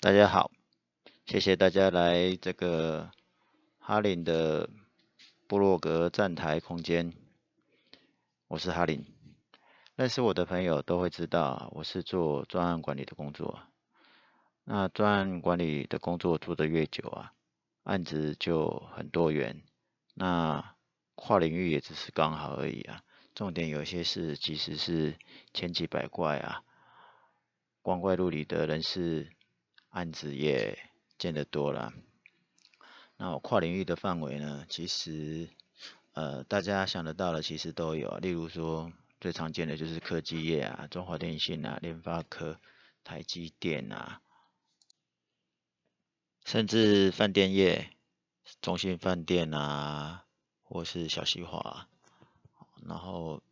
大家好，谢谢大家来这个哈林的部落格站台空间。我是哈林，认识我的朋友都会知道，我是做专案管理的工作。那专案管理的工作做得越久啊，案子就很多元，那跨领域也只是刚好而已啊。重点有些事其实是千奇百怪啊，光怪陆离的人事案子也见得多了。那我跨领域的范围呢，其实呃大家想得到的其实都有，例如说最常见的就是科技业啊，中华电信啊，联发科、台积电啊，甚至饭店业，中信饭店啊，或是小西华。然后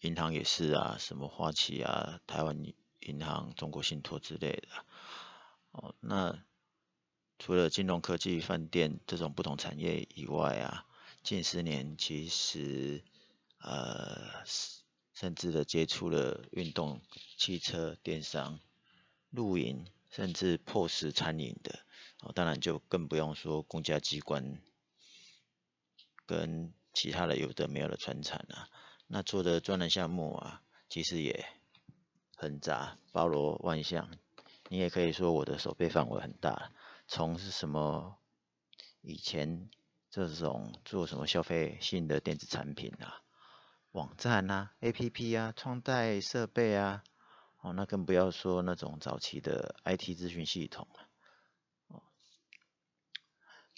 银行也是啊，什么花旗啊、台湾银行、中国信托之类的。哦，那除了金融科技、饭店这种不同产业以外啊，近十年其实呃，甚至的接触了运动、汽车、电商、露营，甚至 POS 餐饮的。哦，当然就更不用说公家机关跟。其他的有的没有的传产啊，那做的专栏项目啊，其实也很杂，包罗万象。你也可以说我的手背范围很大，从是什么以前这种做什么消费性的电子产品啊，网站啊，APP 啊，穿戴设备啊，哦，那更不要说那种早期的 IT 咨询系统了，哦，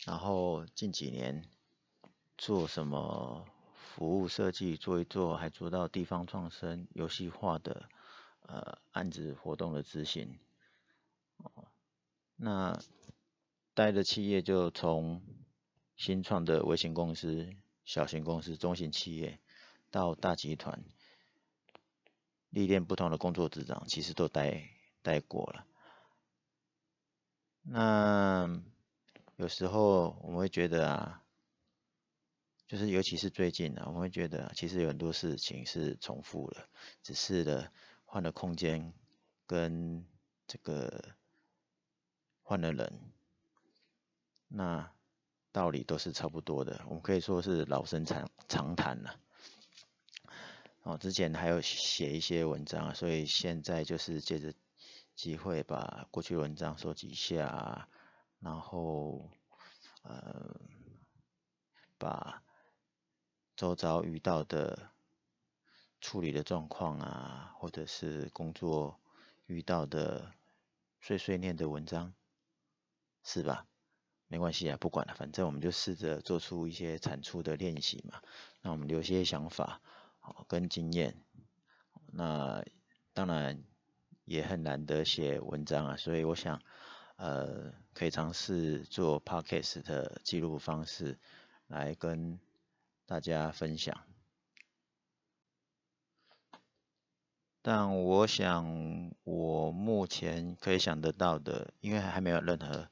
然后近几年。做什么服务设计做一做，还做到地方创生、游戏化的呃案子活动的执行。哦，那待的企业就从新创的微型公司、小型公司、中型企业到大集团，历练不同的工作职掌，其实都待待过了。那有时候我们会觉得啊。就是，尤其是最近啊，我会觉得其实有很多事情是重复了，只是的换了空间跟这个换了人，那道理都是差不多的，我们可以说是老生常常谈了。哦，之前还有写一些文章，所以现在就是借着机会把过去文章收集一下，然后呃把。周遭遇到的处理的状况啊，或者是工作遇到的碎碎念的文章，是吧？没关系啊，不管了，反正我们就试着做出一些产出的练习嘛。那我们留些想法，跟经验。那当然也很难得写文章啊，所以我想，呃，可以尝试做 podcast 的记录方式来跟。大家分享，但我想我目前可以想得到的，因为还没有任何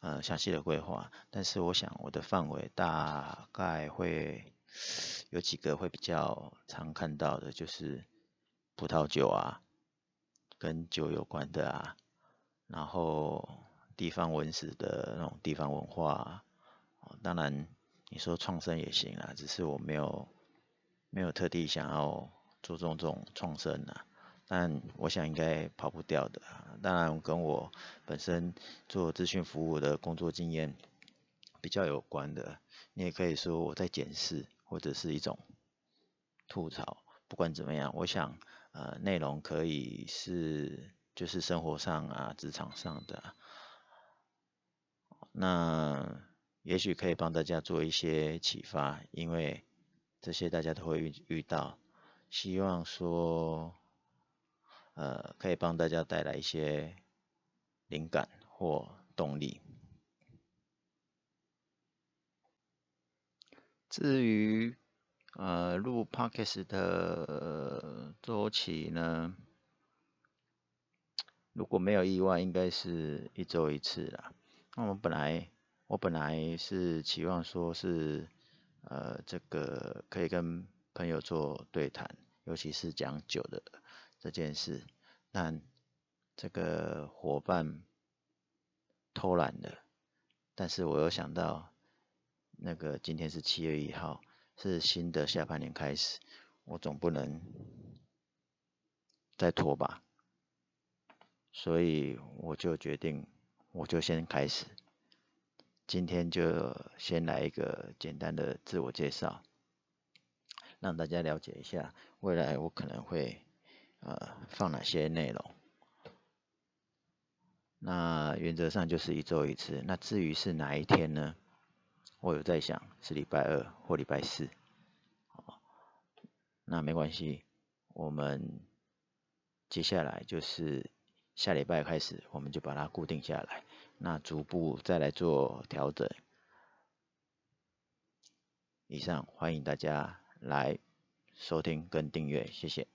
呃详细的规划，但是我想我的范围大概会有几个会比较常看到的，就是葡萄酒啊，跟酒有关的啊，然后地方文史的那种地方文化啊，当然。你说创生也行啊，只是我没有没有特地想要做这种这种创生啊，但我想应该跑不掉的。当然跟我本身做资讯服务的工作经验比较有关的，你也可以说我在检视或者是一种吐槽。不管怎么样，我想呃内容可以是就是生活上啊职场上的，那。也许可以帮大家做一些启发，因为这些大家都会遇遇到。希望说，呃，可以帮大家带来一些灵感或动力。至于呃录 Podcast 的周期呢，如果没有意外，应该是一周一次啦。那我本来。我本来是期望说是，呃，这个可以跟朋友做对谈，尤其是讲酒的这件事。但这个伙伴偷懒了，但是我又想到，那个今天是七月一号，是新的下半年开始，我总不能再拖吧，所以我就决定，我就先开始，今天就先来一个简单的自我介绍，让大家了解一下未来我可能会呃放哪些内容。那原则上就是一周一次。那至于是哪一天呢？我有在想，是礼拜二或礼拜四。哦那没关系，我们接下来就是下礼拜开始，我们就把它固定下来。那逐步再来做调整。以上，欢迎大家来收听跟订阅，谢谢。